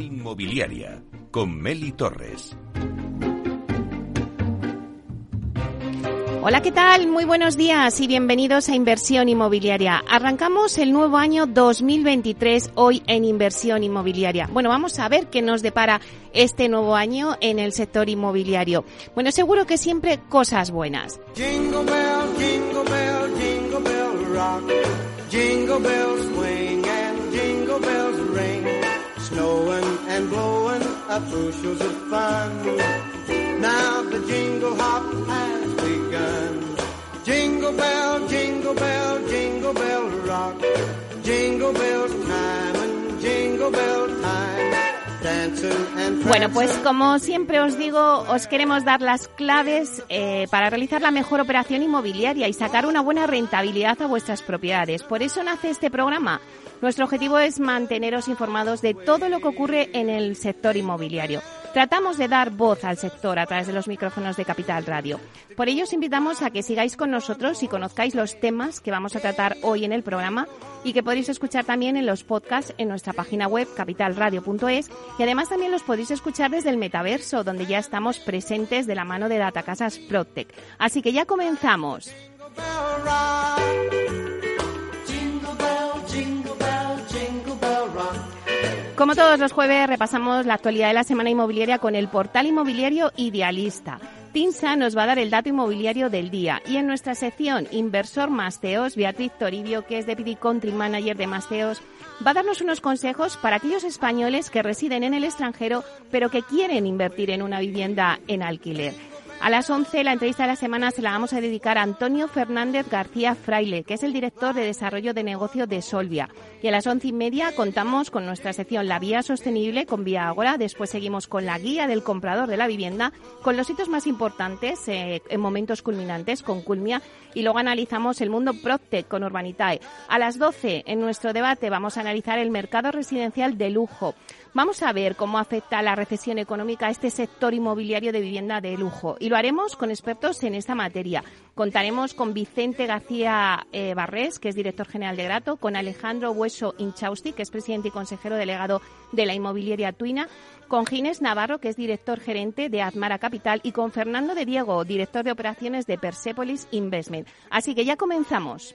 Inmobiliaria con Meli Torres. Hola, ¿qué tal? Muy buenos días y bienvenidos a Inversión Inmobiliaria. Arrancamos el nuevo año 2023 hoy en Inversión Inmobiliaria. Bueno, vamos a ver qué nos depara este nuevo año en el sector inmobiliario. Bueno, seguro que siempre cosas buenas. Jingle bell, jingle bell, jingle bell rock. Jingle bells swing Snowing and blowing up bushels of fun. Now the jingle hop has begun. Jingle bell, jingle bell, jingle bell rock. Jingle bells time and jingle bell. Bueno, pues como siempre os digo, os queremos dar las claves eh, para realizar la mejor operación inmobiliaria y sacar una buena rentabilidad a vuestras propiedades. Por eso nace este programa. Nuestro objetivo es manteneros informados de todo lo que ocurre en el sector inmobiliario. Tratamos de dar voz al sector a través de los micrófonos de Capital Radio. Por ello os invitamos a que sigáis con nosotros y conozcáis los temas que vamos a tratar hoy en el programa y que podéis escuchar también en los podcasts en nuestra página web capitalradio.es y además también los podéis escuchar desde el metaverso donde ya estamos presentes de la mano de Datacasas Protec. Así que ya comenzamos. Como todos los jueves, repasamos la actualidad de la semana inmobiliaria con el portal inmobiliario Idealista. Tinsa nos va a dar el dato inmobiliario del día y en nuestra sección Inversor Masteos, Beatriz Toribio, que es Deputy Country Manager de Masteos, va a darnos unos consejos para aquellos españoles que residen en el extranjero pero que quieren invertir en una vivienda en alquiler. A las 11 la entrevista de la semana se la vamos a dedicar a Antonio Fernández García Fraile, que es el director de desarrollo de negocio de Solvia. Y a las once y media contamos con nuestra sección La Vía Sostenible con Vía Agora. Después seguimos con la guía del comprador de la vivienda, con los hitos más importantes eh, en momentos culminantes con Culmia. Y luego analizamos el mundo PropTech con Urbanitae. A las 12 en nuestro debate vamos a analizar el mercado residencial de lujo. Vamos a ver cómo afecta la recesión económica a este sector inmobiliario de vivienda de lujo lo haremos con expertos en esta materia. Contaremos con Vicente García eh, Barrés, que es director general de Grato, con Alejandro Hueso Inchausti, que es presidente y consejero delegado de la inmobiliaria Tuina, con Ginés Navarro, que es director gerente de Admara Capital, y con Fernando de Diego, director de operaciones de Persepolis Investment. Así que ya comenzamos.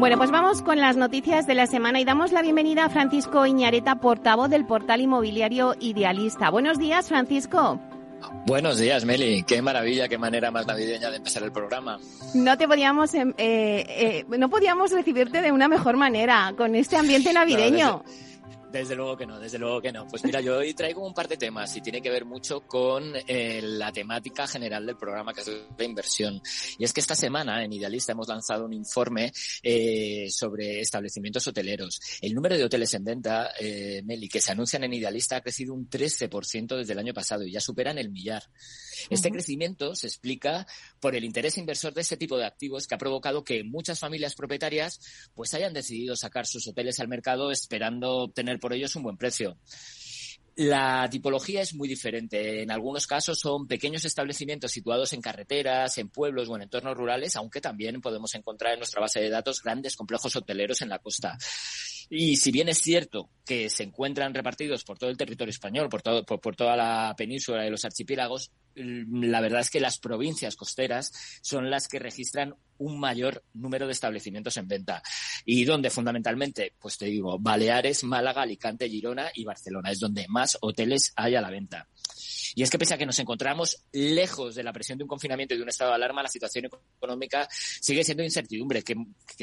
Bueno, pues vamos con las noticias de la semana y damos la bienvenida a Francisco Iñareta, portavoz del portal inmobiliario Idealista. Buenos días, Francisco. Buenos días, Meli. Qué maravilla, qué manera más navideña de empezar el programa. No te podíamos, em, eh, eh, no podíamos recibirte de una mejor manera con este ambiente navideño. Desde luego que no, desde luego que no. Pues mira, yo hoy traigo un par de temas y tiene que ver mucho con eh, la temática general del programa, que es la inversión. Y es que esta semana en Idealista hemos lanzado un informe eh, sobre establecimientos hoteleros. El número de hoteles en venta, eh, Meli, que se anuncian en Idealista ha crecido un 13% desde el año pasado y ya superan el millar. Este crecimiento se explica por el interés inversor de este tipo de activos que ha provocado que muchas familias propietarias pues hayan decidido sacar sus hoteles al mercado esperando obtener por ellos un buen precio. La tipología es muy diferente. En algunos casos son pequeños establecimientos situados en carreteras, en pueblos o en entornos rurales, aunque también podemos encontrar en nuestra base de datos grandes complejos hoteleros en la costa. Y si bien es cierto que se encuentran repartidos por todo el territorio español, por, todo, por, toda la península y los archipiélagos, la verdad es que las provincias costeras son las que registran un mayor número de establecimientos en venta. Y donde fundamentalmente, pues te digo, Baleares, Málaga, Alicante, Girona y Barcelona es donde más hoteles hay a la venta. Y es que pese a que nos encontramos lejos de la presión de un confinamiento y de un estado de alarma, la situación económica sigue siendo incertidumbre, que,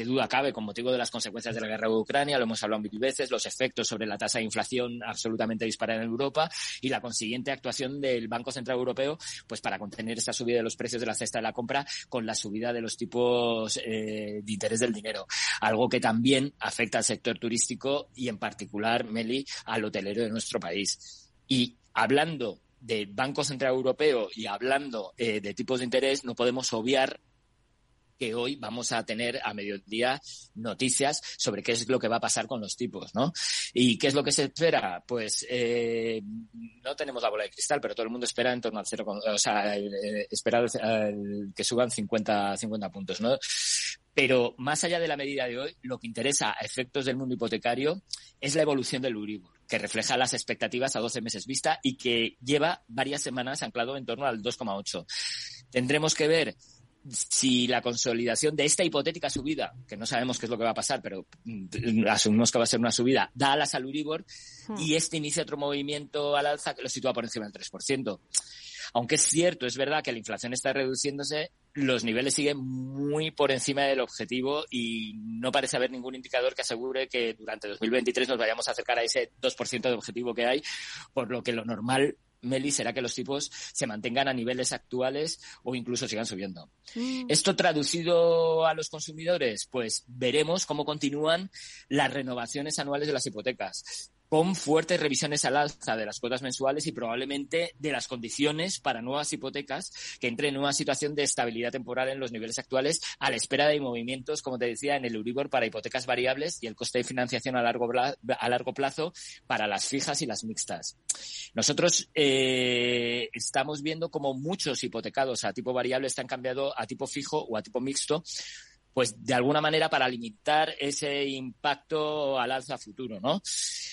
duda cabe con motivo de las consecuencias de la guerra de Ucrania, lo hablado mil veces, los efectos sobre la tasa de inflación absolutamente disparada en Europa y la consiguiente actuación del Banco Central Europeo pues para contener esta subida de los precios de la cesta de la compra con la subida de los tipos eh, de interés del dinero. Algo que también afecta al sector turístico y en particular, Meli, al hotelero de nuestro país. Y hablando de Banco Central Europeo y hablando eh, de tipos de interés, no podemos obviar que hoy vamos a tener a mediodía noticias sobre qué es lo que va a pasar con los tipos, ¿no? ¿Y qué es lo que se espera? Pues eh, no tenemos la bola de cristal, pero todo el mundo espera en torno al cero, o sea, eh, espera que suban 50, 50 puntos, ¿no? Pero más allá de la medida de hoy, lo que interesa a efectos del mundo hipotecario es la evolución del Uribor, que refleja las expectativas a 12 meses vista y que lleva varias semanas anclado en torno al 2,8. Tendremos que ver si la consolidación de esta hipotética subida, que no sabemos qué es lo que va a pasar, pero mm, asumimos que va a ser una subida, da alas al Uribor hmm. y este inicia otro movimiento al alza que lo sitúa por encima del 3%. Aunque es cierto, es verdad que la inflación está reduciéndose, los niveles siguen muy por encima del objetivo y no parece haber ningún indicador que asegure que durante 2023 nos vayamos a acercar a ese 2% de objetivo que hay, por lo que lo normal Meli, será que los tipos se mantengan a niveles actuales o incluso sigan subiendo. Mm. Esto traducido a los consumidores, pues veremos cómo continúan las renovaciones anuales de las hipotecas con fuertes revisiones al alza de las cuotas mensuales y probablemente de las condiciones para nuevas hipotecas que entren en una situación de estabilidad temporal en los niveles actuales a la espera de movimientos, como te decía, en el Euribor para hipotecas variables y el coste de financiación a largo, a largo plazo para las fijas y las mixtas. Nosotros eh, estamos viendo como muchos hipotecados a tipo variable están cambiando a tipo fijo o a tipo mixto pues de alguna manera para limitar ese impacto al alza futuro, ¿no?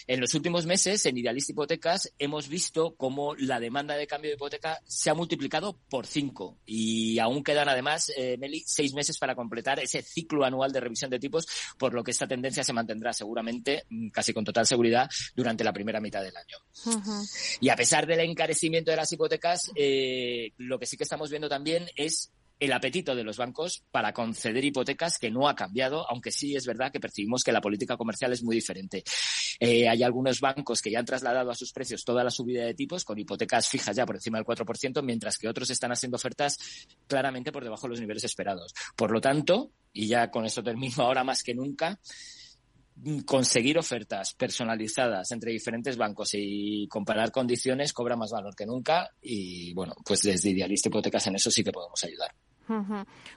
En los últimos meses, en Idealista Hipotecas, hemos visto cómo la demanda de cambio de hipoteca se ha multiplicado por cinco y aún quedan además, eh, Meli, seis meses para completar ese ciclo anual de revisión de tipos, por lo que esta tendencia se mantendrá seguramente, mm, casi con total seguridad, durante la primera mitad del año. Y a pesar del encarecimiento de las hipotecas, eh, lo que sí que estamos viendo también es el apetito de los bancos para conceder hipotecas que no ha cambiado, aunque sí es verdad que percibimos que la política comercial es muy diferente. Eh, hay algunos bancos que ya han trasladado a sus precios toda la subida de tipos con hipotecas fijas ya por encima del 4%, mientras que otros están haciendo ofertas claramente por debajo de los niveles esperados. Por lo tanto, y ya con esto termino ahora más que nunca, conseguir ofertas personalizadas entre diferentes bancos y comparar condiciones cobra más valor que nunca y bueno, pues desde Idealista Hipotecas en eso sí que podemos ayudar.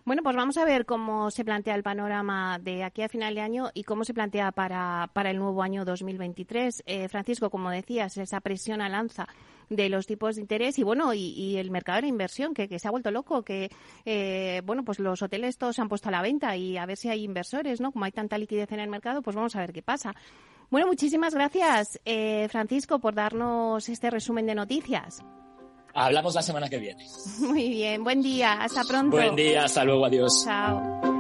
Bueno, pues vamos a ver cómo se plantea el panorama de aquí a final de año y cómo se plantea para, para el nuevo año 2023. Eh, Francisco, como decías, esa presión al alza de los tipos de interés y bueno y, el mercado de inversión que, se ha vuelto loco que eh, bueno pues los hoteles todos se han puesto a la venta y a ver si hay inversores no como hay tanta liquidez en el mercado pues vamos a ver qué pasa bueno muchísimas gracias eh, Francisco por darnos este resumen de noticias Hablamos la semana que viene. Muy bien, buen día, hasta pronto. Buen día, hasta luego, adiós. Chao.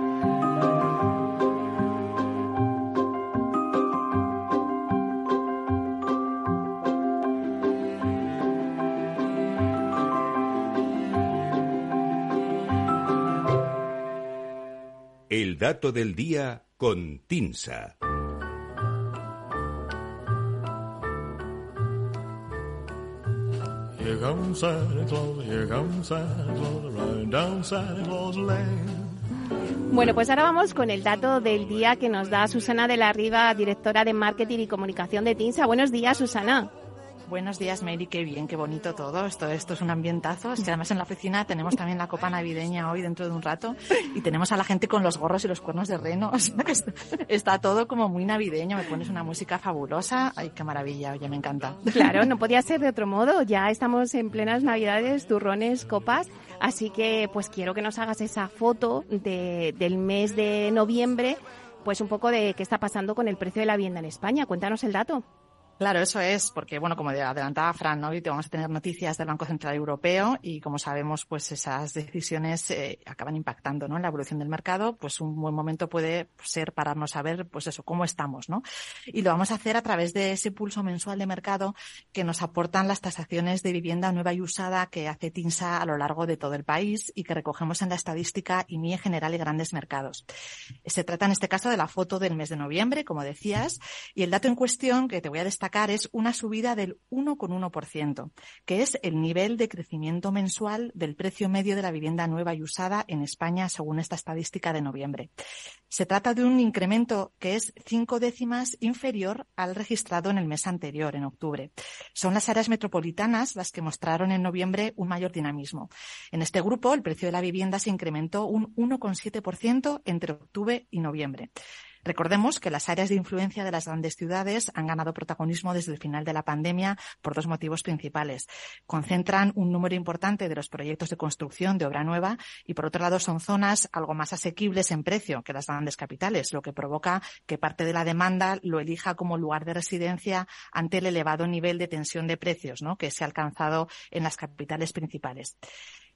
El dato del día con Tinsa. Bueno, pues ahora vamos con el dato del día que nos da Susana de la Riva, directora de Marketing y Comunicación de TINSA. Buenos días, Susana. Buenos días, Mary. Qué bien, qué bonito todo. Esto, esto es un ambientazo. Es que además en la oficina tenemos también la copa navideña hoy dentro de un rato y tenemos a la gente con los gorros y los cuernos de reno. está todo como muy navideño. Me pones una música fabulosa. Ay, qué maravilla. Oye, me encanta. Claro, no podía ser de otro modo. Ya estamos en plenas navidades, turrones, copas. Así que, pues quiero que nos hagas esa foto de, del mes de noviembre, pues un poco de qué está pasando con el precio de la vivienda en España. Cuéntanos el dato. Claro, eso es, porque bueno, como adelantaba Fran, ¿no? hoy te vamos a tener noticias del Banco Central Europeo y como sabemos, pues esas decisiones eh, acaban impactando, ¿no? En la evolución del mercado, pues un buen momento puede ser pararnos a ver, pues eso, cómo estamos, ¿no? Y lo vamos a hacer a través de ese pulso mensual de mercado que nos aportan las tasaciones de vivienda nueva y usada que hace TINSA a lo largo de todo el país y que recogemos en la estadística IMIE general y grandes mercados. Se trata en este caso de la foto del mes de noviembre, como decías, y el dato en cuestión que te voy a destacar es una subida del 1,1%, que es el nivel de crecimiento mensual del precio medio de la vivienda nueva y usada en España según esta estadística de noviembre. Se trata de un incremento que es cinco décimas inferior al registrado en el mes anterior, en octubre. Son las áreas metropolitanas las que mostraron en noviembre un mayor dinamismo. En este grupo, el precio de la vivienda se incrementó un 1,7% entre octubre y noviembre. Recordemos que las áreas de influencia de las grandes ciudades han ganado protagonismo desde el final de la pandemia por dos motivos principales. Concentran un número importante de los proyectos de construcción de obra nueva y, por otro lado, son zonas algo más asequibles en precio que las grandes capitales, lo que provoca que parte de la demanda lo elija como lugar de residencia ante el elevado nivel de tensión de precios ¿no? que se ha alcanzado en las capitales principales.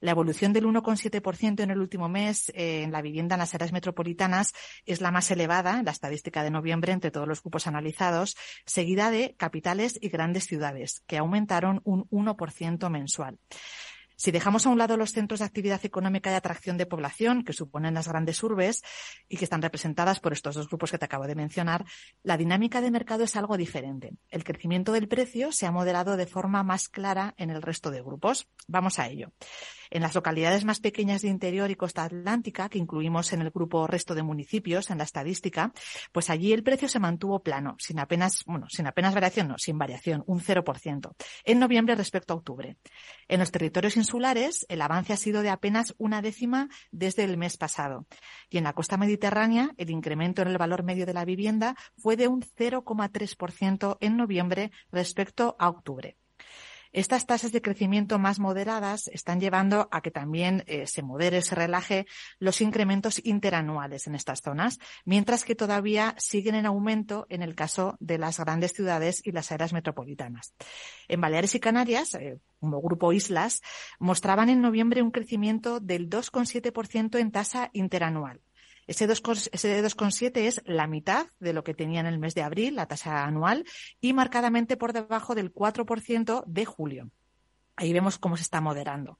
La evolución del 1,7% en el último mes eh, en la vivienda en las áreas metropolitanas es la más elevada en la estadística de noviembre entre todos los grupos analizados, seguida de capitales y grandes ciudades, que aumentaron un 1% mensual. Si dejamos a un lado los centros de actividad económica y atracción de población que suponen las grandes urbes y que están representadas por estos dos grupos que te acabo de mencionar, la dinámica de mercado es algo diferente. El crecimiento del precio se ha moderado de forma más clara en el resto de grupos. Vamos a ello. En las localidades más pequeñas de interior y costa atlántica, que incluimos en el grupo resto de municipios en la estadística, pues allí el precio se mantuvo plano, sin apenas, bueno, sin apenas variación, no, sin variación, un 0%, en noviembre respecto a octubre. En los territorios insulares, el avance ha sido de apenas una décima desde el mes pasado. Y en la costa mediterránea, el incremento en el valor medio de la vivienda fue de un 0,3% en noviembre respecto a octubre. Estas tasas de crecimiento más moderadas están llevando a que también eh, se modere, se relaje los incrementos interanuales en estas zonas, mientras que todavía siguen en aumento en el caso de las grandes ciudades y las áreas metropolitanas. En Baleares y Canarias, eh, como grupo Islas, mostraban en noviembre un crecimiento del 2,7% en tasa interanual ese 2,7 es la mitad de lo que tenía en el mes de abril, la tasa anual, y marcadamente por debajo del 4% de julio. Ahí vemos cómo se está moderando.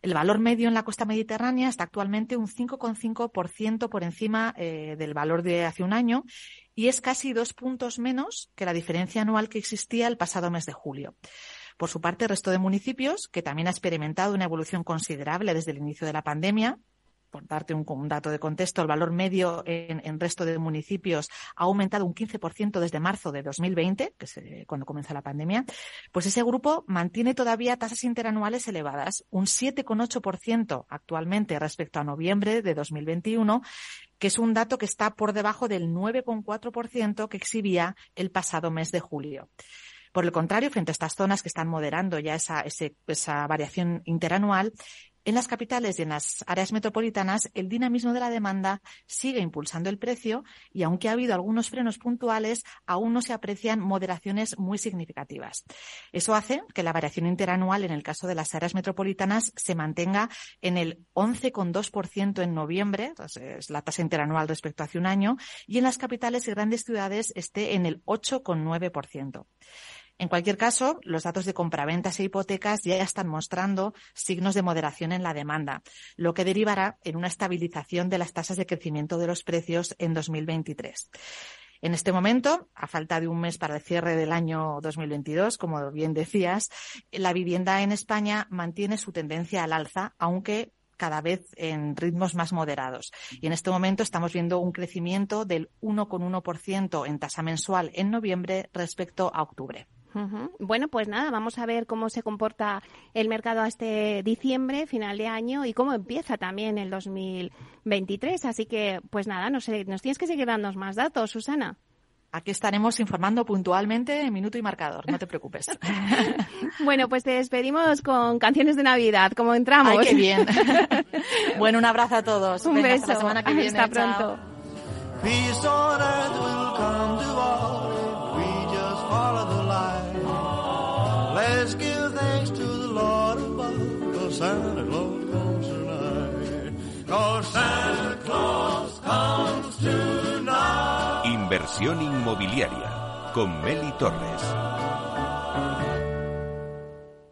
El valor medio en la costa mediterránea está actualmente un 5,5% por encima eh, del valor de hace un año y es casi dos puntos menos que la diferencia anual que existía el pasado mes de julio. Por su parte, el resto de municipios, que también ha experimentado una evolución considerable desde el inicio de la pandemia, por darte un, dato de contexto, el valor medio en, en, resto de municipios ha aumentado un 15% desde marzo de 2020, que es cuando comenzó la pandemia, pues ese grupo mantiene todavía tasas interanuales elevadas, un 7,8% actualmente respecto a noviembre de 2021, que es un dato que está por debajo del 9,4% que exhibía el pasado mes de julio. Por el contrario, frente a estas zonas que están moderando ya esa variación interanual, en las capitales y en las áreas metropolitanas, el dinamismo de la demanda sigue impulsando el precio y aunque ha habido algunos frenos puntuales, aún no se aprecian moderaciones muy significativas. Eso hace que la variación interanual en el caso de las áreas metropolitanas se mantenga en el 11,2% en noviembre, es la tasa interanual respecto a hace un año, y en las capitales y grandes ciudades esté en el 8,9%. En cualquier caso, los datos de compraventas e hipotecas ya están mostrando signos de moderación en la demanda, lo que derivará en una estabilización de las tasas de crecimiento de los precios en 2023. En este momento, a falta de un mes para el cierre del año 2022, como bien decías, la vivienda en España mantiene su tendencia al alza, aunque cada vez en ritmos más moderados. Y en este momento estamos viendo un crecimiento del 1,1% en tasa mensual en noviembre respecto a octubre. Bueno, pues nada, vamos a ver cómo se comporta el mercado este diciembre, final de año, y cómo empieza también el 2023. Así que, pues nada, nos, nos tienes que seguir dando más datos, Susana. Aquí estaremos informando puntualmente en minuto y marcador, no te preocupes. bueno, pues te despedimos con canciones de Navidad, como entramos. Ay, qué bien. bueno, un abrazo a todos. Un beso. Hasta la semana que viene. Hasta pronto. Let's give thanks to the Lord above. Inversión inmobiliaria con Meli Torres.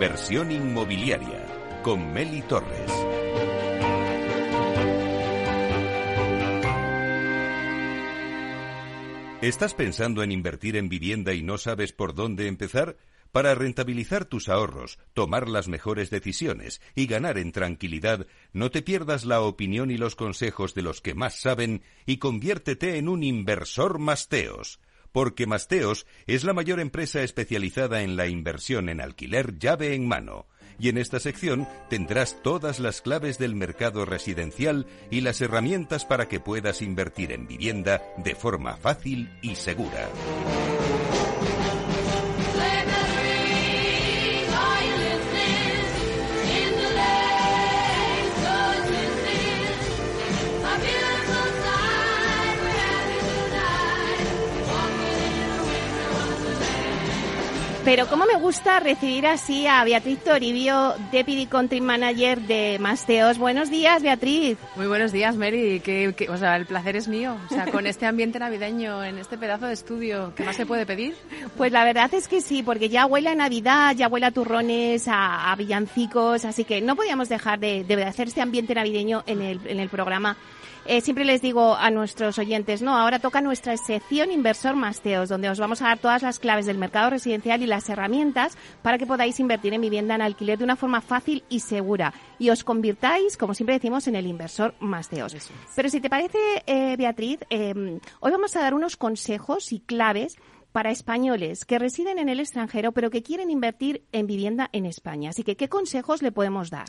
Inversión inmobiliaria con Meli Torres. ¿Estás pensando en invertir en vivienda y no sabes por dónde empezar? Para rentabilizar tus ahorros, tomar las mejores decisiones y ganar en tranquilidad, no te pierdas la opinión y los consejos de los que más saben y conviértete en un inversor Masteos porque Masteos es la mayor empresa especializada en la inversión en alquiler llave en mano. Y en esta sección tendrás todas las claves del mercado residencial y las herramientas para que puedas invertir en vivienda de forma fácil y segura. Pero cómo me gusta recibir así a Beatriz Toribio, Deputy Country Manager de Masteos. Buenos días, Beatriz. Muy buenos días, Mary. Que, o sea, el placer es mío. O sea, con este ambiente navideño, en este pedazo de estudio, ¿qué más se puede pedir? Pues la verdad es que sí, porque ya huele a Navidad, ya huele a turrones, a, villancicos, así que no podíamos dejar de, de hacer este ambiente navideño en el, en el programa. Eh, siempre les digo a nuestros oyentes, no, ahora toca nuestra sección Inversor Masteos, donde os vamos a dar todas las claves del mercado residencial y las herramientas para que podáis invertir en vivienda en alquiler de una forma fácil y segura y os convirtáis, como siempre decimos, en el inversor Masteos. Pero si te parece, eh, Beatriz, eh, hoy vamos a dar unos consejos y claves para españoles que residen en el extranjero pero que quieren invertir en vivienda en España. Así que, ¿qué consejos le podemos dar?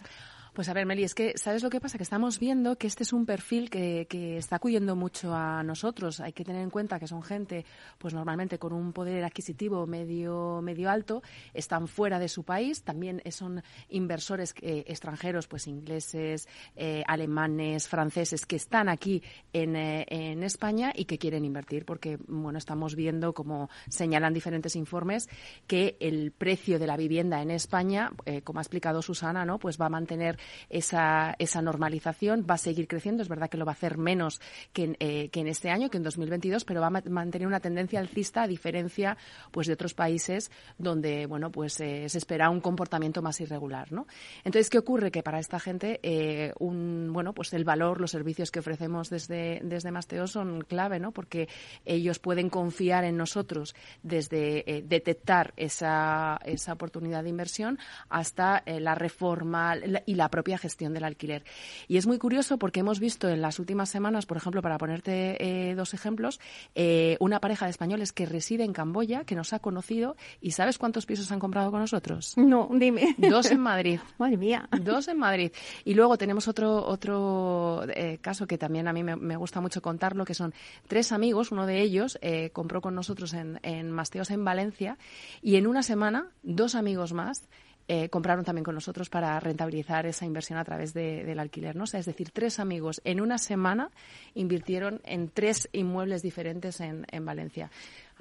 Pues a ver, Meli, es que, ¿sabes lo que pasa? Que estamos viendo que este es un perfil que, que está acudiendo mucho a nosotros. Hay que tener en cuenta que son gente, pues normalmente con un poder adquisitivo medio, medio alto, están fuera de su país, también son inversores eh, extranjeros, pues ingleses, eh, alemanes, franceses, que están aquí en, eh, en España y que quieren invertir, porque, bueno, estamos viendo, como señalan diferentes informes, que el precio de la vivienda en España, como ha explicado Susana, ¿no? Pues va a mantener esa, esa normalización va a seguir creciendo. Es verdad que lo va a hacer menos que en, eh, que en este año, que en 2022, pero va a mantener una tendencia alcista a diferencia pues de otros países donde bueno pues eh, se espera un comportamiento más irregular, ¿no? Entonces qué ocurre que para esta gente eh, un bueno pues el valor, los servicios que ofrecemos desde desde Masteo son clave, ¿no? Porque ellos pueden confiar en nosotros desde detectar esa esa oportunidad de inversión hasta la reforma y la propia gestión del alquiler. Y es muy curioso porque hemos visto en las últimas semanas, por ejemplo, para ponerte eh, dos ejemplos, eh, una pareja de españoles que reside en Camboya, que nos ha conocido, y ¿sabes cuántos pisos han comprado con nosotros? No, dime. Dos en Madrid. Madre mía. Dos en Madrid. Y luego tenemos otro, otro eh, caso que también a mí me, gusta mucho contarlo, que son tres amigos, uno de ellos compró con nosotros en, en Masteos en Valencia, y en una semana, dos amigos más eh, compraron también con nosotros para rentabilizar esa inversión a través del alquiler. ¿no? es decir, tres amigos en una semana invirtieron en tres inmuebles diferentes en, en Valencia.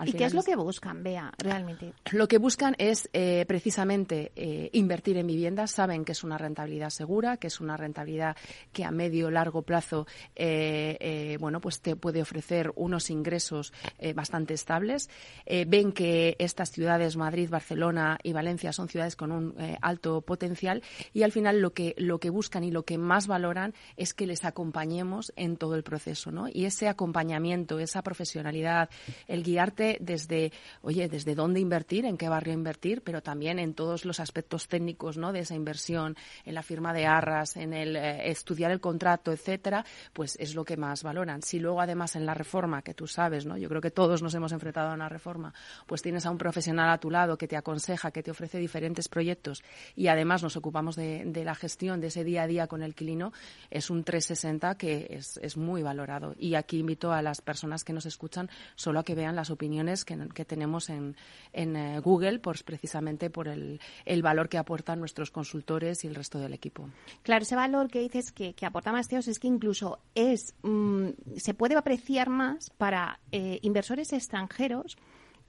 ¿Y qué es lo que buscan, Bea, realmente? Lo que buscan es eh, precisamente eh, invertir en viviendas. Saben que es una rentabilidad segura, que es una rentabilidad que a medio largo plazo, eh, bueno, pues te puede ofrecer unos ingresos bastante estables. ven que estas ciudades, Madrid, Barcelona y Valencia, son ciudades con un alto potencial y al final lo que lo que buscan y lo que más valoran es que les acompañemos en todo el proceso, ¿no? Y ese acompañamiento, esa profesionalidad, el guiarte desde, oye, desde dónde invertir, en qué barrio invertir, pero también en todos los aspectos técnicos, ¿no? De esa inversión, en la firma de arras, en el eh, estudiar el contrato, etcétera, pues es lo que más valoran. Si luego además en la reforma, que tú sabes, ¿no? Yo creo que todos nos hemos enfrentado a una reforma, pues tienes a un profesional a tu lado que te aconseja, que te ofrece diferentes proyectos y además nos ocupamos de, de la gestión de ese día a día con el quilino, es un 360 que es, es muy valorado. Y aquí invito a las personas que nos escuchan solo a que vean las opiniones que, tenemos en, en eh, Google, pues precisamente por el, el valor que aportan nuestros consultores y el resto del equipo. Claro, ese valor que dices que, que aporta Masteos es que incluso es mm, se puede apreciar más para eh, inversores extranjeros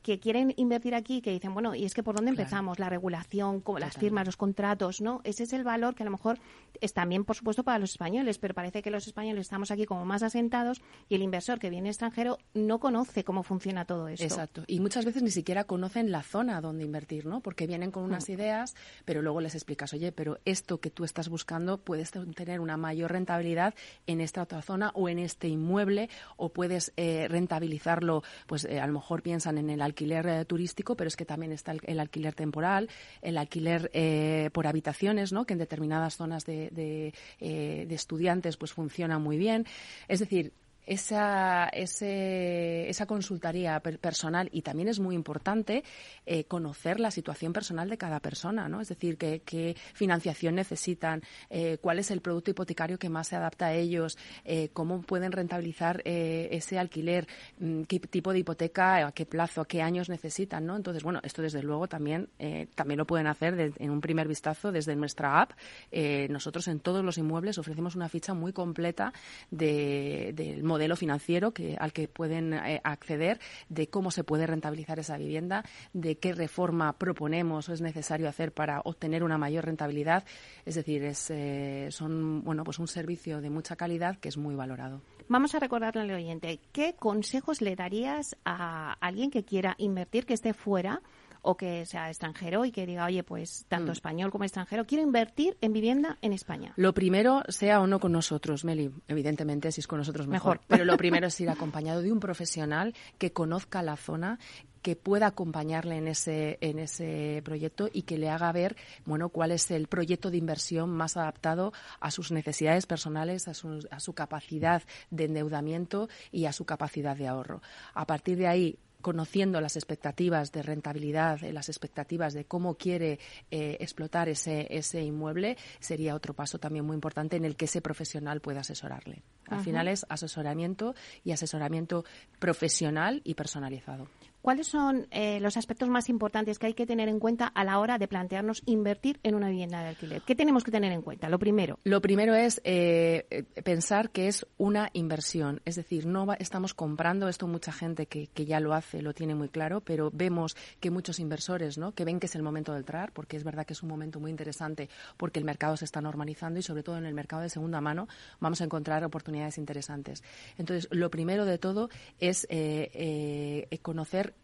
que quieren invertir aquí que dicen, bueno, y es que por dónde Claro. empezamos, la regulación, como las firmas, los contratos, ¿no? Ese es el valor que a lo mejor es también, por supuesto, para los españoles, pero parece que los españoles estamos aquí como más asentados y el inversor que viene extranjero no conoce cómo funciona todo esto. Exacto. Y muchas veces ni siquiera conocen la zona donde invertir, ¿no? Porque vienen con unas ideas, pero luego les explicas, oye, pero esto que tú estás buscando puedes tener una mayor rentabilidad en esta otra zona o en este inmueble o puedes eh, rentabilizarlo, pues eh, a lo mejor piensan en el alquiler eh, turístico, pero es que también está el, alquiler temporal, el alquiler eh, por habitaciones, ¿no? Que en determinadas zonas de, de, eh, de estudiantes pues funciona muy bien. Es decir, esa, ese- esa consultoría per- personal y también es muy importante eh, conocer la situación personal de cada persona, ¿no? Es decir, qué, financiación necesitan, eh, cuál es el producto hipotecario que más se adapta a ellos, eh, cómo pueden rentabilizar eh, ese alquiler, mm, qué tipo de hipoteca, a qué plazo, a qué años necesitan, ¿no? Entonces, bueno, esto desde luego también, también lo pueden hacer de- en un primer vistazo desde nuestra app. Nosotros en todos los inmuebles ofrecemos una ficha muy completa de- del modelo financiero que, al que pueden eh, acceder, de cómo se puede rentabilizar esa vivienda, de qué reforma proponemos o es necesario hacer para obtener una mayor rentabilidad. Es decir, es, eh, son bueno, pues un servicio de mucha calidad que es muy valorado. Vamos a recordarle al oyente, ¿qué consejos le darías a alguien que quiera invertir, que esté fuera o que sea extranjero y que diga, oye, pues tanto Mm. español como extranjero, quiero invertir en vivienda en España? Lo primero, sea o no con nosotros, Meli, evidentemente si es con nosotros mejor, Mejor. pero lo primero es ir acompañado de un profesional que conozca la zona, que pueda acompañarle en ese en ese proyecto y que le haga ver, bueno, cuál es el proyecto de inversión más adaptado a sus necesidades personales, a su, a su capacidad de endeudamiento y a su capacidad de ahorro. A partir de ahí, conociendo las expectativas de rentabilidad, eh, las expectativas de cómo quiere eh, explotar ese, ese inmueble, sería otro paso también muy importante en el que ese profesional pueda asesorarle. Al Ajá. final es asesoramiento y asesoramiento profesional y personalizado. ¿Cuáles son eh, los aspectos más importantes que hay que tener en cuenta a la hora de plantearnos invertir en una vivienda de alquiler? ¿Qué tenemos que tener en cuenta? Lo primero. Lo primero es eh, pensar que es una inversión, es decir, no va- estamos comprando esto mucha gente que, que ya lo hace, lo tiene muy claro, pero vemos que muchos inversores, ¿no? que ven que es el momento de entrar, porque es verdad que es un momento muy interesante, porque el mercado se está normalizando y sobre todo en el mercado de segunda mano vamos a encontrar oportunidades interesantes. Entonces, lo primero de todo es eh, eh,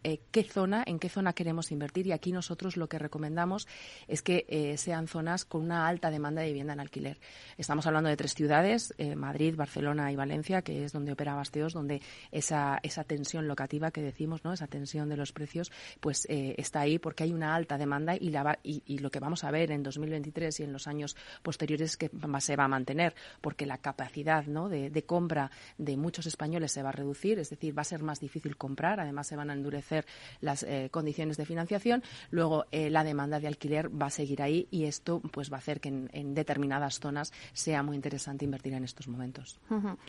eh, qué zona, en qué zona queremos invertir y aquí nosotros lo que recomendamos es que eh, sean zonas con una alta demanda de vivienda en alquiler. Estamos hablando de tres ciudades, eh, Madrid, Barcelona y Valencia, que es donde opera Basteos, donde esa, esa tensión locativa que decimos, ¿no? esa tensión de los precios, pues está ahí porque hay una alta demanda y, la y, lo que vamos a ver en 2023 y en los años posteriores es que se va a mantener, porque la capacidad ¿no? de, de compra de muchos españoles se va a reducir, es decir, va a ser más difícil comprar, además se van a endurecer las eh, condiciones de financiación, luego eh, la demanda de alquiler va a seguir ahí y esto pues va a hacer que en, en determinadas zonas sea muy interesante invertir en estos momentos.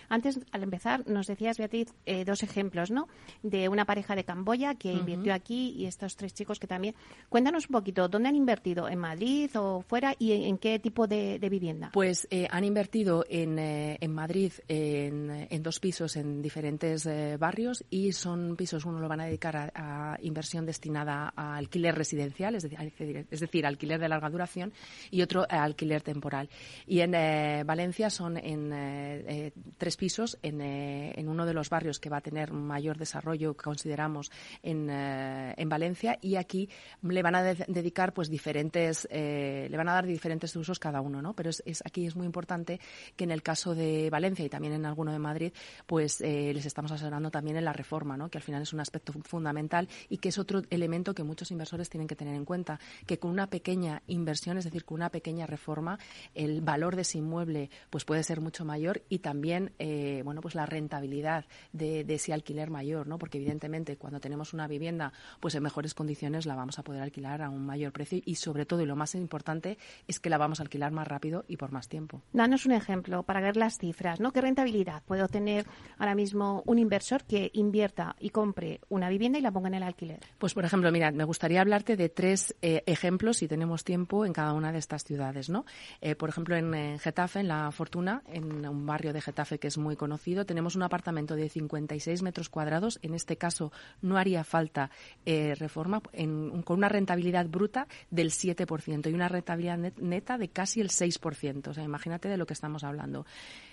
Antes, al empezar, nos decías, Beatriz, eh, dos ejemplos, ¿no? De una pareja de Camboya que invirtió aquí y estos tres chicos que también. Cuéntanos un poquito, ¿dónde han invertido? ¿En Madrid o fuera? ¿Y en, en qué tipo de, de vivienda? Pues han invertido en, en Madrid en, en dos pisos en diferentes barrios y son pisos, uno lo van a dedicar a, a inversión destinada a alquiler residencial, es decir, es decir, alquiler de larga duración, y otro a alquiler temporal. Y en eh, Valencia son en eh, eh, tres pisos, en, eh, en uno de los barrios que va a tener mayor desarrollo, consideramos, en, eh, en Valencia, y aquí le van a de- dedicar pues diferentes, eh, le van a dar diferentes usos cada uno, ¿no? Pero es, es- aquí es muy importante que en el caso de Valencia y también en alguno de Madrid, pues eh, les estamos asesorando también en la reforma, ¿no? Que al final es un aspecto fundamental fundamental y que es otro elemento que muchos inversores tienen que tener en cuenta, que con una pequeña inversión, es decir, con una pequeña reforma, el valor de ese inmueble pues puede ser mucho mayor y también eh, bueno pues la rentabilidad de, ese alquiler mayor, ¿no? Porque evidentemente cuando tenemos una vivienda pues en mejores condiciones la vamos a poder alquilar a un mayor precio y sobre todo y lo más importante es que la vamos a alquilar más rápido y por más tiempo. Danos un ejemplo para ver las cifras, ¿no? ¿Qué rentabilidad puede obtener ahora mismo un inversor que invierta y compre una vivienda y la ponga en el alquiler? Pues por ejemplo, mira, me gustaría hablarte de tres eh, ejemplos si tenemos tiempo en cada una de estas ciudades, ¿no? Eh, por ejemplo, en, Getafe, en La Fortuna, en un barrio de Getafe que es muy conocido, tenemos un apartamento de 56 metros cuadrados. En este caso no haría falta eh, reforma con una rentabilidad bruta del 7% y una rentabilidad neta de casi el 6%. O sea, imagínate de lo que estamos hablando.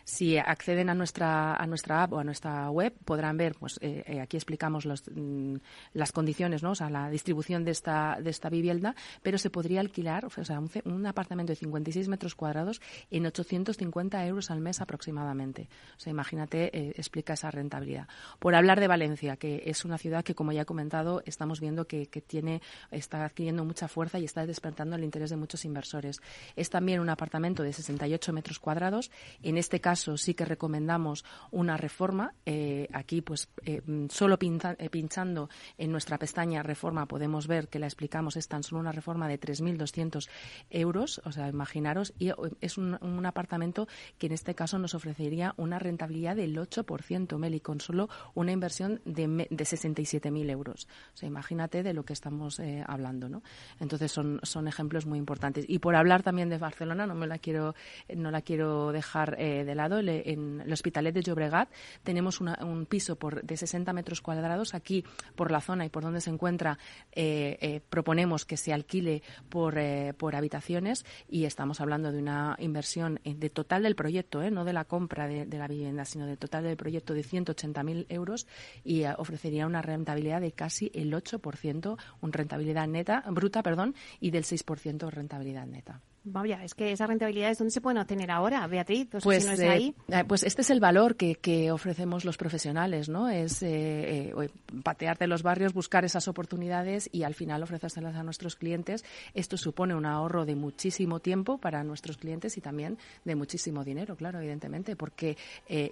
Si acceden a nuestra, a nuestra app o a nuestra web, podrán ver, pues eh, eh, aquí explicamos los, mm, las condiciones, ¿no? O sea, la distribución de esta, de esta vivienda, pero se podría alquilar, o sea, un, apartamento de 56 metros cuadrados en 850 euros al mes aproximadamente. O sea, imagínate, eh, explica esa rentabilidad. Por hablar de Valencia, que es una ciudad que, como ya he comentado, estamos viendo que, que tiene, está adquiriendo mucha fuerza y está despertando el interés de muchos inversores. Es también un apartamento de 68 metros cuadrados. En este caso, caso sí que recomendamos una reforma. Eh, aquí, pues, eh, solo eh, pinchando en nuestra pestaña reforma podemos ver que la explicamos, es tan solo una reforma de 3.200 euros, o sea, imaginaros, y es un, apartamento que en este caso nos ofrecería una rentabilidad del 8%, Meli, con solo una inversión de, de 67.000 euros. O sea, imagínate de lo que estamos hablando, ¿no? Entonces son, son ejemplos muy importantes. Y por hablar también de Barcelona, no me la quiero, no la quiero dejar de lado en el Hospitalet de Llobregat, tenemos un piso por, de 60 metros cuadrados. Aquí, por la zona y por donde se encuentra, eh, eh, proponemos que se alquile por, eh, por habitaciones y estamos hablando de una inversión de total del proyecto, no de la compra de, la vivienda, sino de total del proyecto de 180.000 euros y ofrecería una rentabilidad de casi el 8%, una rentabilidad neta, bruta, perdón, y del 6% rentabilidad neta. Vaya, es que esas rentabilidades, ¿dónde se pueden obtener ahora, Beatriz? pues, eh, eh, pues este es el valor que, que ofrecemos los profesionales, ¿no? Es eh, eh, patearte los barrios, buscar esas oportunidades y al final ofrecérselas a nuestros clientes. Esto supone un ahorro de muchísimo tiempo para nuestros clientes y también de muchísimo dinero, claro, evidentemente, porque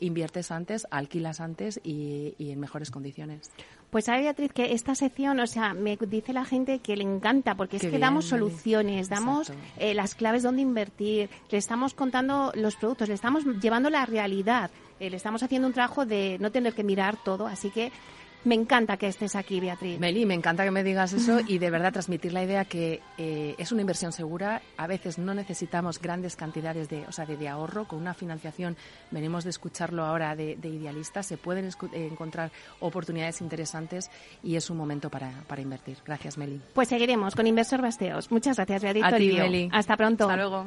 inviertes antes, alquilas antes y, y en mejores condiciones. Pues sabe Beatriz que esta sección, o sea, me dice la gente que le encanta porque es que damos soluciones, damos eh, las claves donde invertir, le estamos contando los productos, le estamos llevando la realidad, eh, le estamos haciendo un trabajo de no tener que mirar todo, así que me encanta que estés aquí, Beatriz. Meli, me encanta que me digas eso y de verdad transmitir la idea que eh, es una inversión segura. A veces no necesitamos grandes cantidades de, o sea, de, ahorro. Con una financiación, venimos de escucharlo ahora de, idealistas, se pueden eh, encontrar oportunidades interesantes y es un momento para, para, invertir. Gracias, Meli. Pues seguiremos con Inversor Basteos. Muchas gracias, Beatriz. A ti, Meli. Hasta pronto. Hasta luego.